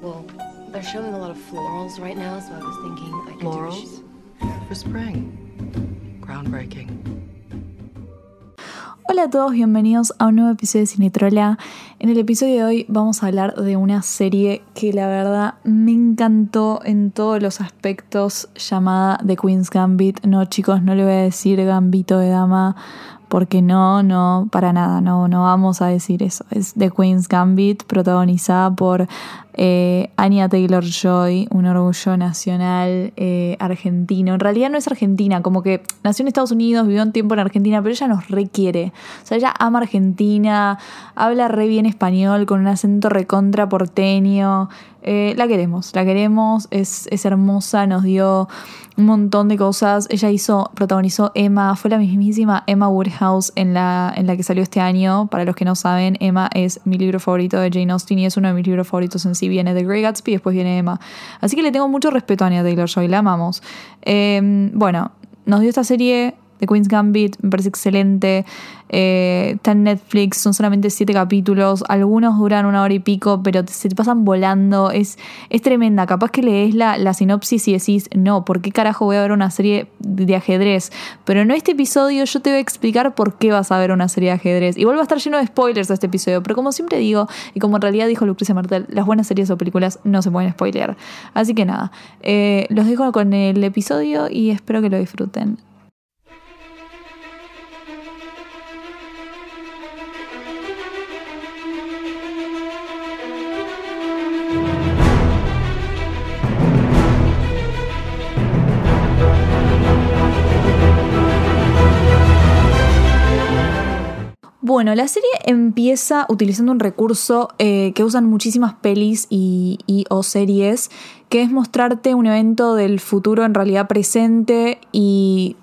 Well, they're showing a lot of florals right now, so I was thinking I could Florals? For spring. Groundbreaking. Hola a todos, bienvenidos a un nuevo episodio de Cinetrola. En el episodio de hoy vamos a hablar de una serie que la verdad me encantó en todos los aspectos llamada The Queen's Gambit. No chicos, no le voy a decir Gambito de Dama porque no, no, para nada, no, no vamos a decir eso. Es The Queen's Gambit, protagonizada por eh, Anya Taylor Joy, un orgullo nacional eh, argentino. En realidad no es argentina, como que nació en Estados Unidos, vivió un tiempo en Argentina, pero ella nos requiere. O sea, ella ama Argentina, habla re bien español, con un acento recontra porteño. Eh, la queremos, la queremos, es, es hermosa, nos dio un montón de cosas. Ella hizo, protagonizó Emma, fue la mismísima Emma Woodhouse en la, en la que salió este año. Para los que no saben, Emma es mi libro favorito de Jane Austen y es uno de mis libros favoritos en sí. Viene de Grey Gatsby y después viene Emma. Así que le tengo mucho respeto a Anya Taylor Joy, la amamos. Eh, bueno, nos dio esta serie The Queen's Gambit, me parece excelente. Eh, está en Netflix, son solamente siete capítulos. Algunos duran una hora y pico, pero se te pasan volando. Es, es tremenda. Capaz que lees la, la sinopsis y decís, no, ¿por qué carajo voy a ver una serie de ajedrez? Pero en este episodio yo te voy a explicar por qué vas a ver una serie de ajedrez. Y vuelvo a estar lleno de spoilers a este episodio, pero como siempre digo, y como en realidad dijo Lucrecia Martel, las buenas series o películas no se pueden spoilear. Así que nada, eh, los dejo con el episodio y espero que lo disfruten. Bueno, la serie empieza utilizando un recurso eh, que usan muchísimas pelis y, o series, que es mostrarte un evento del futuro en realidad presente y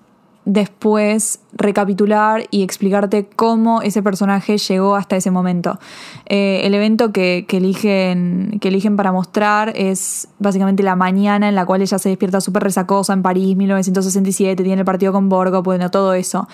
después recapitular y explicarte cómo ese personaje llegó hasta ese momento. Eh, el evento que, que, eligen, que eligen para mostrar es básicamente la mañana en la cual ella se despierta súper resacosa en París, 1967, tiene el partido con Borgo, bueno, todo eso.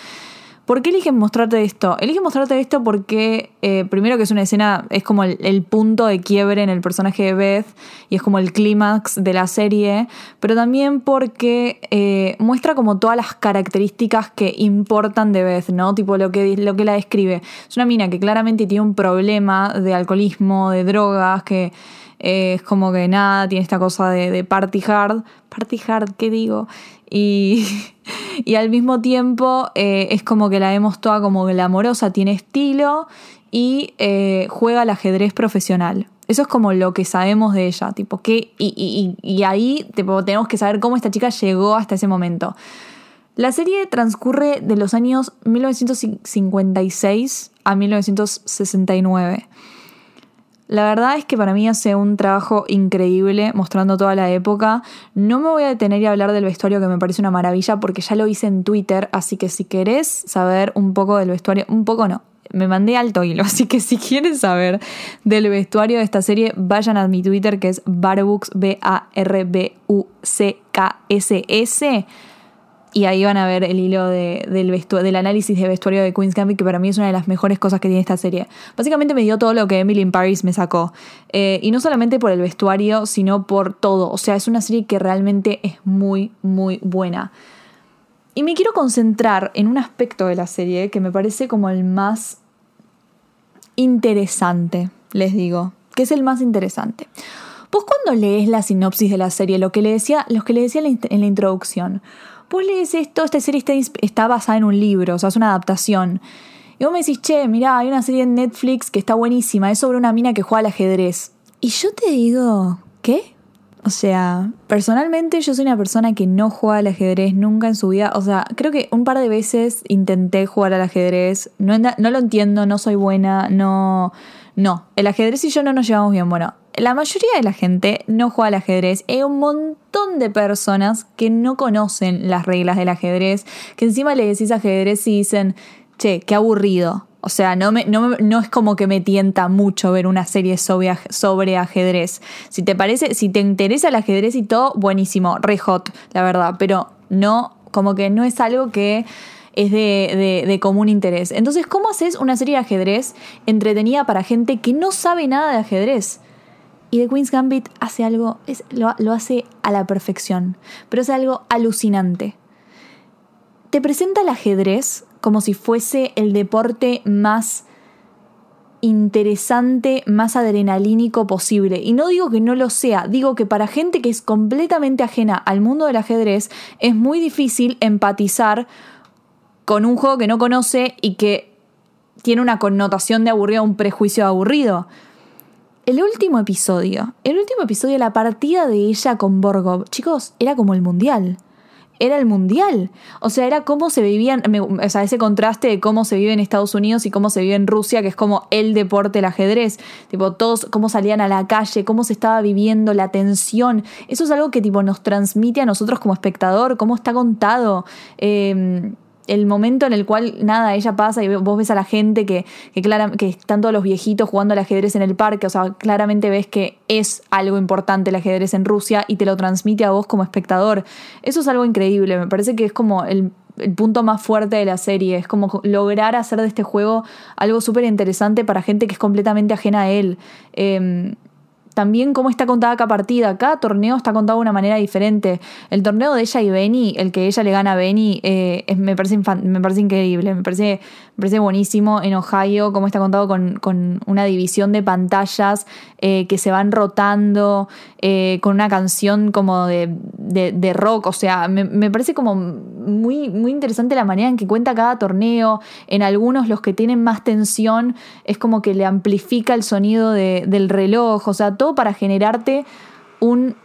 ¿Por qué eligen mostrarte esto? Eligen mostrarte esto porque, eh, primero que es una escena, es como el, punto de quiebre en el personaje de Beth y es como el clímax de la serie, pero también porque eh, muestra como todas las características que importan de Beth, ¿no? Tipo lo que, lo que la describe. Es una mina que claramente tiene un problema de alcoholismo, de drogas, que eh, es como que nada, tiene esta cosa de party hard. Party hard, ¿qué digo? Y, y al mismo tiempo eh, es como que la vemos toda como glamorosa, tiene estilo y eh, juega al ajedrez profesional. Eso es como lo que sabemos de ella, tipo, que, y, y, y ahí tenemos que saber cómo esta chica llegó hasta ese momento. La serie transcurre de los años 1956 a 1969. La verdad es que para mí hace un trabajo increíble mostrando toda la época. No me voy a detener y hablar del vestuario que me parece una maravilla porque ya lo hice en Twitter, así que si querés saber un poco del vestuario, un poco no, me mandé alto hilo, así que si quieren saber del vestuario de esta serie, vayan a mi Twitter que es Barbooks, B-A-R-B-U-C-K-S-S y ahí van a ver el hilo de, del, del análisis de vestuario de Queen's Gambit, que para mí es una de las mejores cosas que tiene esta serie. Básicamente me dio todo lo que Emily in Paris me sacó. Eh, y no solamente por el vestuario, sino por todo. O sea, es una serie que realmente es muy, muy buena. Y me quiero concentrar en un aspecto de la serie que me parece como el más interesante, les digo, que es el más interesante. Vos cuando lees la sinopsis de la serie, lo que le decía, lo que le decía en la introducción, vos lees esto, esta serie está, está, basada en un libro, o sea, es una adaptación. Y vos me decís, che, mirá, hay una serie en Netflix que está buenísima, es sobre una mina que juega al ajedrez. Y yo te digo, ¿qué? O sea, personalmente yo soy una persona que no juega al ajedrez nunca en su vida. O sea, creo que un par de veces intenté jugar al ajedrez. No, no lo entiendo, no soy buena, no... No, el ajedrez y yo no nos llevamos bien. Bueno, la mayoría de la gente no juega al ajedrez. Hay un montón de personas que no conocen las reglas del ajedrez, que encima le decís ajedrez y dicen, che, qué aburrido. O sea, no, me, no, es como que me tienta mucho ver una serie sobre, sobre, ajedrez. Si te parece, si te interesa el ajedrez y todo, buenísimo, re hot, la verdad. Pero no, como que no es algo que es de, de, de, común interés. Entonces, ¿cómo haces una serie de ajedrez entretenida para gente que no sabe nada de ajedrez? Y The Queen's Gambit hace algo, es, lo, lo hace a la perfección, pero es algo alucinante. Te presenta el ajedrez como si fuese el deporte más interesante, más adrenalínico posible. Y no digo que no lo sea, digo que para gente que es completamente ajena al mundo del ajedrez es muy difícil empatizar con un juego que no conoce y que tiene una connotación de aburrido, un prejuicio de aburrido. El último episodio, el último episodio, la partida de ella con Borgov, chicos, era como el mundial era el mundial. O sea, era cómo se vivían, o sea, ese contraste de cómo se vive en Estados Unidos y cómo se vive en Rusia, que es como el deporte, el ajedrez. Tipo, todos, cómo salían a la calle, cómo se estaba viviendo, la tensión. Eso es algo que tipo nos transmite a nosotros como espectador, cómo está contado. Eh, el momento en el cual, nada, ella pasa y vos ves a la gente que, que, están todos los viejitos jugando al ajedrez en el parque, o sea, claramente ves que es algo importante el ajedrez en Rusia y te lo transmite a vos como espectador. Eso es algo increíble, me parece que es como el, punto más fuerte de la serie, es como lograr hacer de este juego algo súper interesante para gente que es completamente ajena a él. Em, también cómo está contada cada partida. Cada torneo está contado de una manera diferente. El torneo de ella y Benny, el que ella le gana a Benny, eh, me, parece me parece increíble. Me parece, me parece buenísimo en Ohio, cómo está contado con, con una división de pantallas eh, que se van rotando, eh, con una canción como de, de, rock. O sea, me, me, parece como muy, muy interesante la manera en que cuenta cada torneo. En algunos, los que tienen más tensión, es como que le amplifica el sonido de, del reloj. O sea, para generarte un,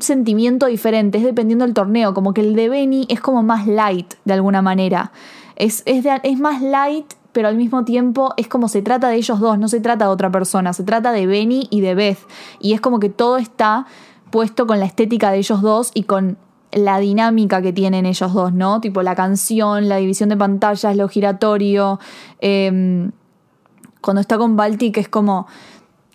sentimiento diferente, es dependiendo del torneo, como que el de Benny es como más light de alguna manera, es, es, más light pero al mismo tiempo es como se trata de ellos dos, no se trata de otra persona, se trata de Benny y de Beth. Y es como que todo está puesto con la estética de ellos dos y con la dinámica que tienen ellos dos, ¿no? Tipo la canción, la división de pantallas, lo giratorio. Em, cuando está con Baltic es como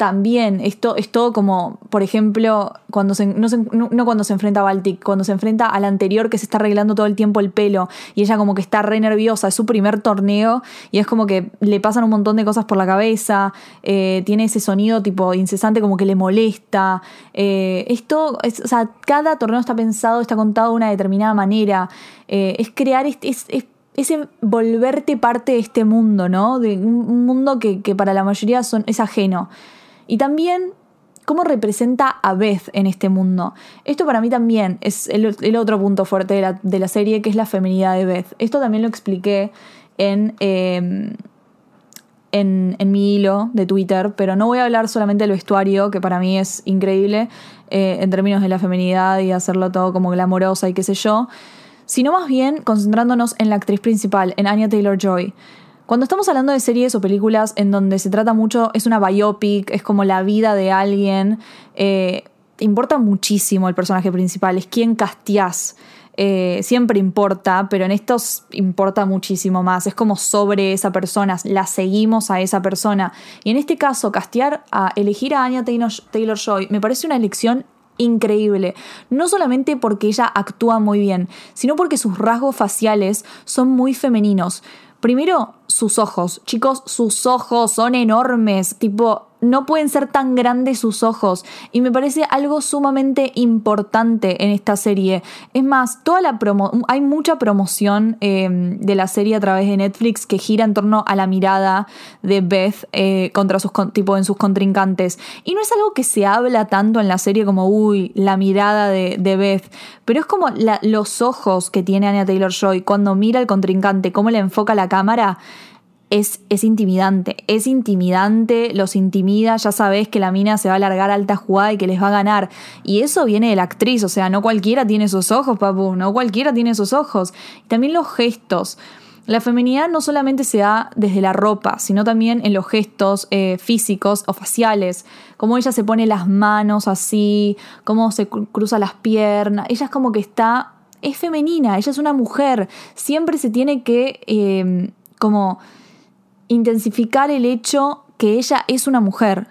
también esto es todo como, por ejemplo, cuando se, no, no, cuando se enfrenta a Baltic, cuando se enfrenta al anterior que se está arreglando todo el tiempo el pelo y ella como que está re nerviosa, es su primer torneo y es como que le pasan un montón de cosas por la cabeza, eh, tiene ese sonido tipo incesante como que le molesta. Eh, esto, es, o sea, cada torneo está pensado, está contado de una determinada manera. Eh, es crear, es, es, ese volverte parte de este mundo, ¿no? De un mundo que, que para la mayoría son, es ajeno. Y también cómo representa a Beth en este mundo. Esto para mí también es el, otro punto fuerte de la, serie, que es la feminidad de Beth. Esto también lo expliqué en, em, en, mi hilo de Twitter, pero no voy a hablar solamente del vestuario, que para mí es increíble eh, en términos de la feminidad y hacerlo todo como glamorosa y qué sé yo, sino más bien concentrándonos en la actriz principal, en Anya Taylor Joy. Cuando estamos hablando de series o películas en donde se trata mucho, es una biopic, es como la vida de alguien, eh, importa muchísimo el personaje principal, es quien casteás. Eh, siempre importa, pero en estos importa muchísimo más. Es como sobre esa persona, la seguimos a esa persona. Y en este caso, castear a elegir a Anya Taylor Joy me parece una elección increíble. No solamente porque ella actúa muy bien, sino porque sus rasgos faciales son muy femeninos. Primero, sus ojos. Chicos, sus ojos son enormes. Tipo, no pueden ser tan grandes sus ojos. Y me parece algo sumamente importante en esta serie. Es más, toda la promo hay mucha promoción em, de la serie a través de Netflix que gira en torno a la mirada de Beth eh, contra sus tipo en sus contrincantes. Y no es algo que se habla tanto en la serie como, uy, la mirada de, Beth. Pero es como los ojos que tiene Anya Taylor Joy cuando mira al contrincante, cómo le enfoca la cámara es, intimidante. Es intimidante, los intimida, ya sabes que la mina se va a largar alta jugada y que les va a ganar. Y eso viene de la actriz, o sea, no cualquiera tiene esos ojos, papu, no cualquiera tiene esos ojos. Y también los gestos. La feminidad no solamente se da desde la ropa, sino también en los gestos eh, físicos o faciales, como ella se pone las manos así, cómo se cruza las piernas, ella es como que está, es femenina, ella es una mujer, siempre se tiene que eh, como intensificar el hecho que ella es una mujer.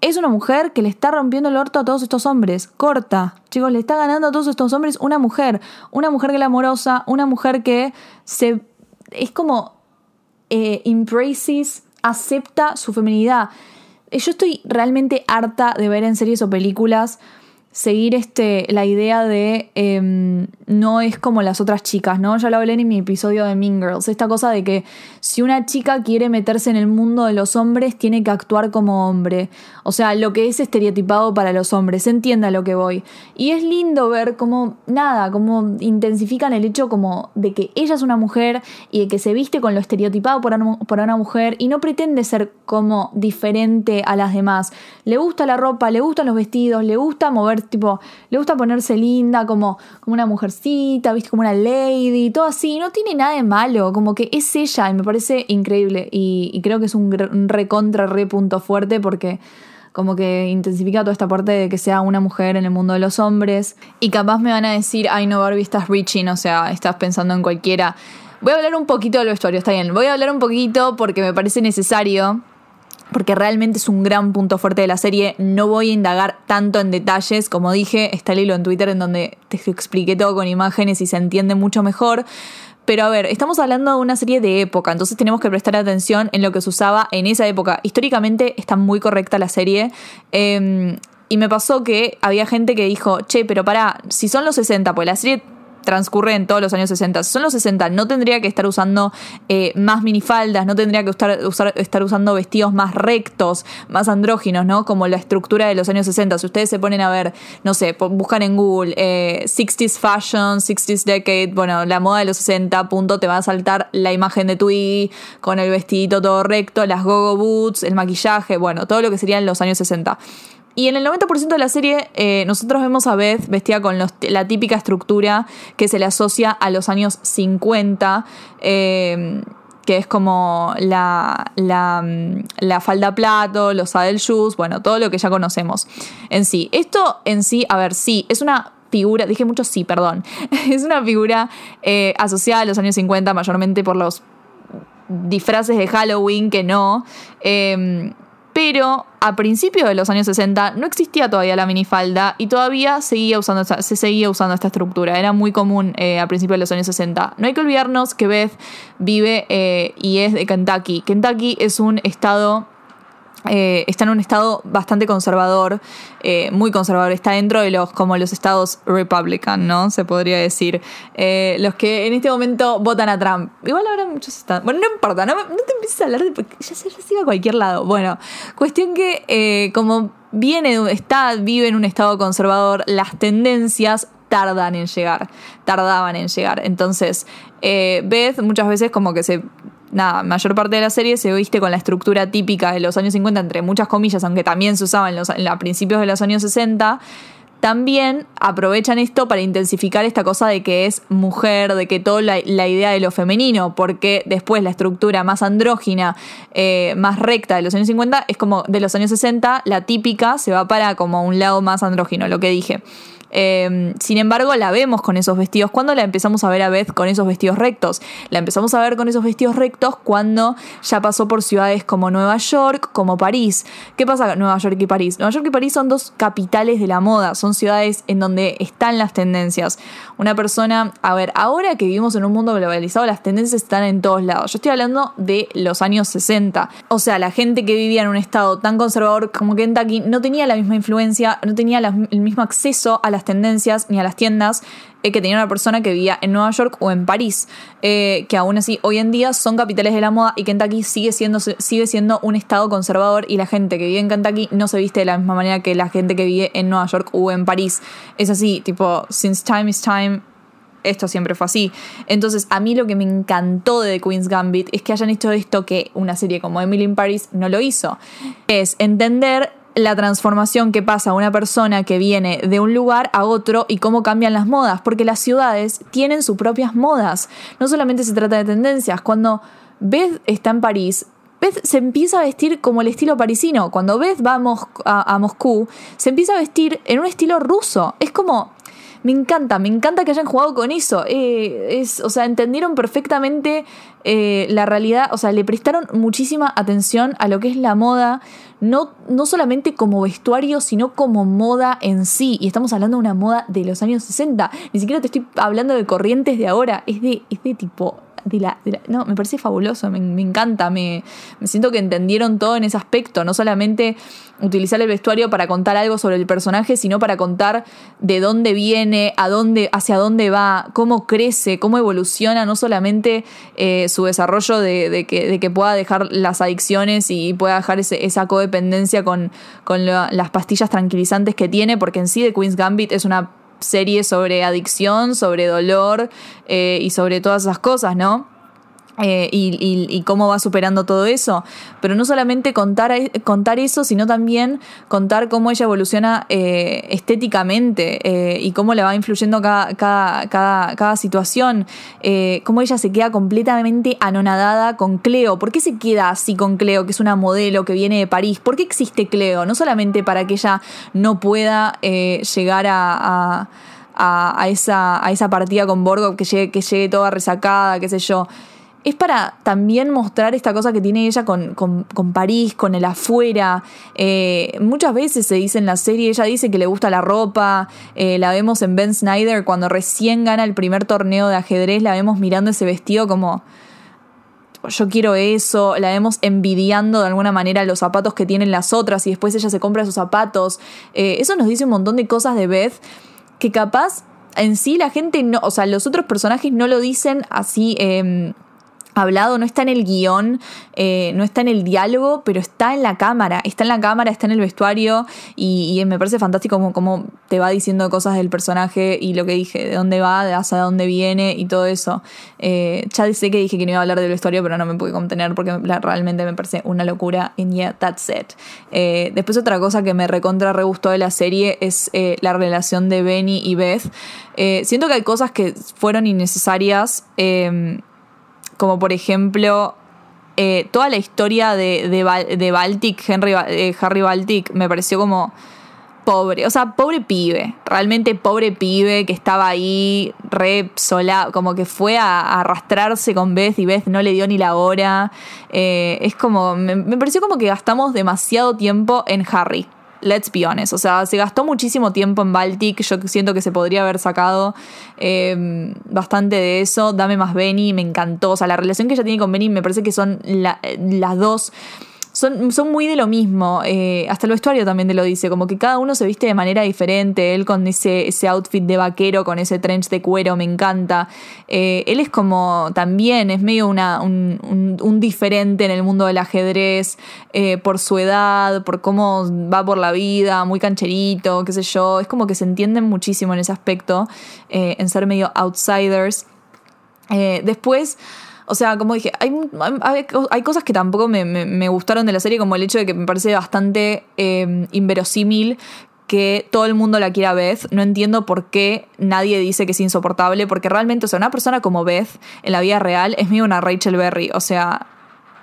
Es una mujer que le está rompiendo el orto a todos estos hombres. Corta. Chicos, le está ganando a todos estos hombres una mujer. Una mujer glamorosa, una mujer que se. es como. Eh, embraces, acepta su feminidad. yo estoy realmente harta de ver en series o películas seguir este, la idea de em, no es como las otras chicas, ¿no? Ya lo hablé en mi episodio de Mean Girls, esta cosa de que si una chica quiere meterse en el mundo de los hombres, tiene que actuar como hombre. O sea, lo que es estereotipado para los hombres, entienda lo que voy. Y es lindo ver cómo, nada, cómo intensifican el hecho como de que ella es una mujer y de que se viste con lo estereotipado por una, por una mujer y no pretende ser como diferente a las demás. Le gusta la ropa, le gustan los vestidos, le gusta tipo, le gusta ponerse linda como, como una mujercita, viste, como una lady, todo así, no tiene nada de malo, como que es ella y me parece increíble y, creo que es un, un recontra re punto fuerte porque como que intensifica toda esta parte de que sea una mujer en el mundo de los hombres. Y capaz me van a decir, ay no, Barbie, estás reaching, o sea, estás pensando en cualquiera. Voy a hablar un poquito del vestuario, está bien. Voy a hablar un poquito porque me parece necesario porque realmente es un gran punto fuerte de la serie. No voy a indagar tanto en detalles, como dije, está el hilo en Twitter en donde te expliqué todo con imágenes y se entiende mucho mejor. Pero a ver, estamos hablando de una serie de época, entonces tenemos que prestar atención en lo que se usaba en esa época. Históricamente está muy correcta la serie. Em, y me pasó que había gente que dijo, che, pero para, si son los 60, pues la serie transcurre en todos los años 60. Si son los 60, no tendría que estar usando eh, más minifaldas, no tendría que estar, estar usando vestidos más rectos, más andróginos, ¿no? Como la estructura de los años 60. Si ustedes se ponen a ver, no sé, buscan en Google 60s eh, fashion, 60s decade, bueno, la moda de los 60, punto, te va a saltar la imagen de Twiggy con el vestidito todo recto, las gogo boots, el maquillaje, bueno, todo lo que serían los años 60. Y en el 90% de la serie eh, nosotros vemos a Beth vestida con la típica estructura que se le asocia a los años 50, eh, que es como la, la, mm, la, falda plato, los saddle shoes, bueno, todo lo que ya conocemos en sí. Esto en sí, a ver, sí, es una figura, dije mucho sí, perdón, es una figura eh, asociada a los años 50 mayormente por los disfraces de Halloween que no. Pero a principios de los años 60 no existía todavía la minifalda y todavía seguía usando, se seguía usando esta estructura. Era muy común eh, a principios de los años 60. No hay que olvidarnos que Beth vive eh, y es de Kentucky. Kentucky es un estado eh, está en un estado bastante conservador, eh, muy conservador, está dentro de los como los estados republican, ¿no? Se podría decir. Eh, los que en este momento votan a Trump. Igual ahora muchos están. Bueno, no importa, no, te empieces a hablar de. Ya se sigue a cualquier lado. Bueno, cuestión que como viene, está, vive en un estado conservador, las tendencias tardan en llegar, tardaban en llegar. Entonces, Beth muchas veces como que se nada, mayor parte de la serie se viste con la estructura típica de los años 50, entre muchas comillas, aunque también se usaba en los, a principios de los años 60. También aprovechan esto para intensificar esta cosa de que es mujer, de que toda la, idea de lo femenino, porque después la estructura más andrógina, eh, más recta de los años 50 es como de los años 60, la típica se va para como un lado más andrógino, lo que dije. Em, sin embargo, la vemos con esos vestidos. ¿Cuándo la empezamos a ver a Beth con esos vestidos rectos? La empezamos a ver con esos vestidos rectos cuando ya pasó por ciudades como Nueva York, como París. ¿Qué pasa con Nueva York y París? Nueva York y París son dos capitales de la moda, son ciudades en donde están las tendencias. Una persona, a ver, ahora que vivimos en un mundo globalizado, las tendencias están en todos lados. Yo estoy hablando de los años 60. O sea, la gente que vivía en un estado tan conservador como Kentucky no tenía la misma influencia, no tenía el mismo acceso a las tendencias ni a las tiendas eh, que tenía una persona que vivía en Nueva York o en París, eh, que aún así hoy en día son capitales de la moda y Kentucky sigue siendo, sigue siendo un estado conservador y la gente que vive en Kentucky no se viste de la misma manera que la gente que vive en Nueva York o en París. Es así, tipo, since time is time, esto siempre fue así. Entonces, a mí lo que me encantó de Queen's Gambit es que hayan hecho esto que una serie como Emily in Paris no lo hizo. Es entender la transformación que pasa una persona que viene de un lugar a otro y cómo cambian las modas, porque las ciudades tienen sus propias modas. No solamente se trata de tendencias, cuando Beth está en París, Beth se empieza a vestir como el estilo parisino. Cuando Beth va a, Moscú, se empieza a vestir en un estilo ruso. Es como, me encanta, me encanta que hayan jugado con eso. Eh, es, o sea, entendieron perfectamente eh, la realidad, o sea, le prestaron muchísima atención a lo que es la moda, no, no solamente como vestuario, sino como moda en sí. Y estamos hablando de una moda de los años 60. Ni siquiera te estoy hablando de corrientes de ahora, es de, es de tipo no, me parece fabuloso, me, encanta, me, me, siento que entendieron todo en ese aspecto, no solamente utilizar el vestuario para contar algo sobre el personaje, sino para contar de dónde viene, a dónde, hacia dónde va, cómo crece, cómo evoluciona, no solamente eh, su desarrollo de, que, de, que, pueda dejar las adicciones y pueda dejar esa codependencia con, con las pastillas tranquilizantes que tiene, porque en sí The Queen's Gambit es una serie sobre adicción, sobre dolor eh, y sobre todas esas cosas, ¿no? Eh, y, cómo va superando todo eso. Pero no solamente contar, contar eso, sino también contar cómo ella evoluciona eh, estéticamente eh, y cómo le va influyendo cada, cada, cada, situación. cómo ella se queda completamente anonadada con Cleo. ¿Por qué se queda así con Cleo, que es una modelo que viene de París? ¿Por qué existe Cleo? No solamente para que ella no pueda llegar a, a esa, a esa partida con Borgo, que llegue, que llegue toda resacada, qué sé yo es para también mostrar esta cosa que tiene ella con, París, con el afuera. Eh, muchas veces se dice en la serie, ella dice que le gusta la ropa, eh, la vemos en Ben Snyder cuando recién gana el primer torneo de ajedrez, la vemos mirando ese vestido como yo quiero eso, la vemos envidiando de alguna manera los zapatos que tienen las otras y después ella se compra sus zapatos. Eh, eso nos dice un montón de cosas de Beth que capaz en sí la gente no, o sea, los otros personajes no lo dicen así. Em, hablado, no está en el guion, eh, no está en el diálogo, pero está en la cámara, está en la cámara, está en el vestuario y, me parece fantástico como, te va diciendo cosas del personaje y lo que dije, de dónde va, de hacia dónde viene y todo eso. Eh, ya sé que dije que no iba a hablar del vestuario, pero no me pude contener porque realmente me parece una locura and yeah, that's it. Eh, después otra cosa que me recontra re de la serie es la relación de Benny y Beth. siento que hay cosas que fueron innecesarias como por ejemplo eh, toda la historia de, de, Baltic, Henry, eh, Harry Baltic, me pareció como pobre, o sea, pobre pibe, realmente pobre pibe que estaba ahí re sola, como que fue a, arrastrarse con Beth y Beth no le dio ni la hora. Eh, es como, me pareció como que gastamos demasiado tiempo en Harry let's be honest. O sea, se gastó muchísimo tiempo en Baltic. Yo siento que se podría haber sacado eh, bastante de eso. Dame más Benny, me encantó. O sea, la relación que ella tiene con Benny me parece que son las dos son, muy de lo mismo. Eh, hasta el vestuario también te lo dice, como que cada uno se viste de manera diferente. Él con ese, ese outfit de vaquero, con ese trench de cuero, me encanta. Eh, él es como también, es medio una, un, diferente en el mundo del ajedrez, eh, por su edad, por cómo va por la vida, muy cancherito, qué sé yo. Es como que se entienden muchísimo en ese aspecto, en ser medio outsiders. después. O sea, como dije, hay, hay, cosas que tampoco me, gustaron de la serie, como el hecho de que me parece bastante eh, inverosímil que todo el mundo la quiera Beth. No entiendo por qué nadie dice que es insoportable, porque realmente, o sea, una persona como Beth en la vida real es medio una Rachel Berry. O sea,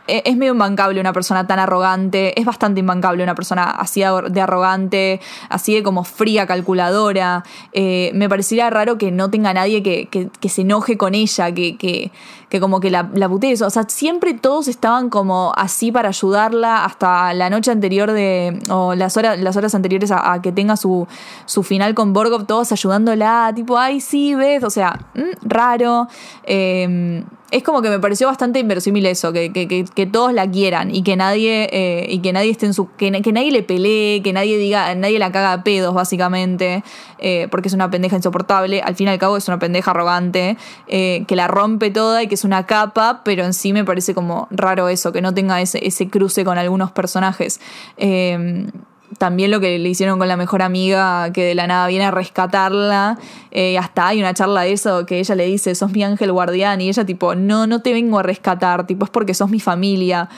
es medio imbancable una persona tan arrogante, es bastante imbancable una persona así de arrogante, así de como fría, calculadora. Eh, me parecería raro que no tenga nadie que, se enoje con ella, que, que, como que la, la putee. O sea, siempre todos estaban como así para ayudarla hasta la noche anterior de, o las horas, las horas anteriores a, que tenga su, su final con Borgov, todos ayudándola, tipo, ay, sí, ves, o sea, mm, raro. Eh, es como que me pareció bastante inverosímil eso, que, que, que, todos la quieran y que nadie, eh, y que nadie esté en su. Que, nadie le pelee, que nadie diga, nadie la caga a pedos, básicamente, eh, porque es una pendeja insoportable. Al fin y al cabo es una pendeja arrogante, eh, que la rompe toda y que es una capa, pero en sí me parece como raro eso, que no tenga ese, ese cruce con algunos personajes también lo que le hicieron con la mejor amiga que de la nada viene a rescatarla. Eh, hasta hay una charla de eso que ella le dice, sos mi ángel guardián. Y ella tipo, no, no te vengo a rescatar, tipo, es porque sos mi familia.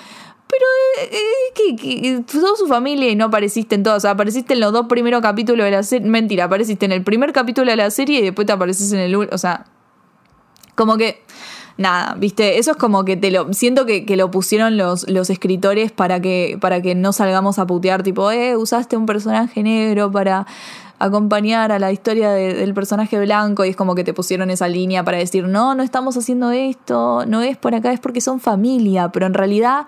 Pero eh, eh que, sos su familia y no apareciste en todos. O apareciste en los dos primeros capítulos de la serie. Mentira, apareciste en el primer capítulo de la serie y después te apareces en el... O sea, como que nada, viste, eso es como que te lo, siento que, lo pusieron los, los escritores para que, para que no salgamos a putear, tipo, eh, usaste un personaje negro para acompañar a la historia del personaje blanco y es como que te pusieron esa línea para decir, no, no estamos haciendo esto, no es por acá, es porque son familia, pero en realidad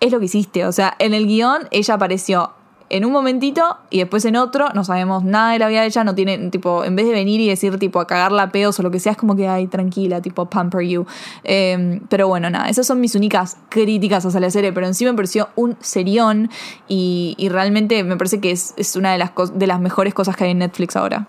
es lo que hiciste, o sea, en el guion ella apareció en un momentito y después en otro no sabemos nada de la vida de ella, no tiene, tipo, en vez de venir y decir, tipo, a cagarla pedos o lo que sea, es como que, ay, tranquila, tipo, pamper you. Em, pero bueno, nada, esas son mis únicas críticas hacia la serie, pero en sí me pareció un serión y, y realmente me parece que es, es una de las, de las mejores cosas que hay en Netflix ahora.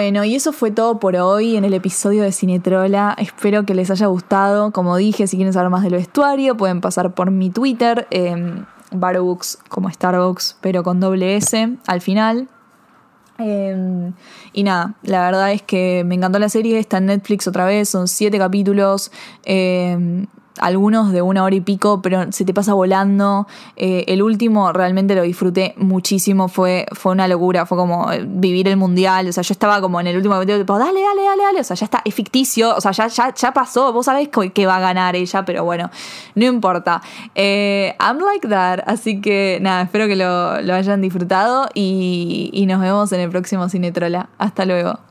Bueno, y eso fue todo por hoy en el episodio de Cinetrola. Espero que les haya gustado. Como dije, si quieren saber más del vestuario, pueden pasar por mi Twitter, eh, como Starbucks, pero con doble S al final. Em, y nada, la verdad es que me encantó la serie, está en Netflix otra vez, son siete capítulos. Em, algunos de una hora y pico, pero se te pasa volando. Eh, el último realmente lo disfruté muchísimo, fue, fue una locura, fue como eh, vivir el mundial, o sea, yo estaba como en el último video, tipo, dale, dale, dale, dale, o sea, ya está, es ficticio, o sea, ya, ya, ya pasó, vos sabés que va a ganar ella, pero bueno, no importa. Eh, I'm like that, así que nada, espero que lo, lo hayan disfrutado y, y nos vemos en el próximo Cinetrola. Hasta luego.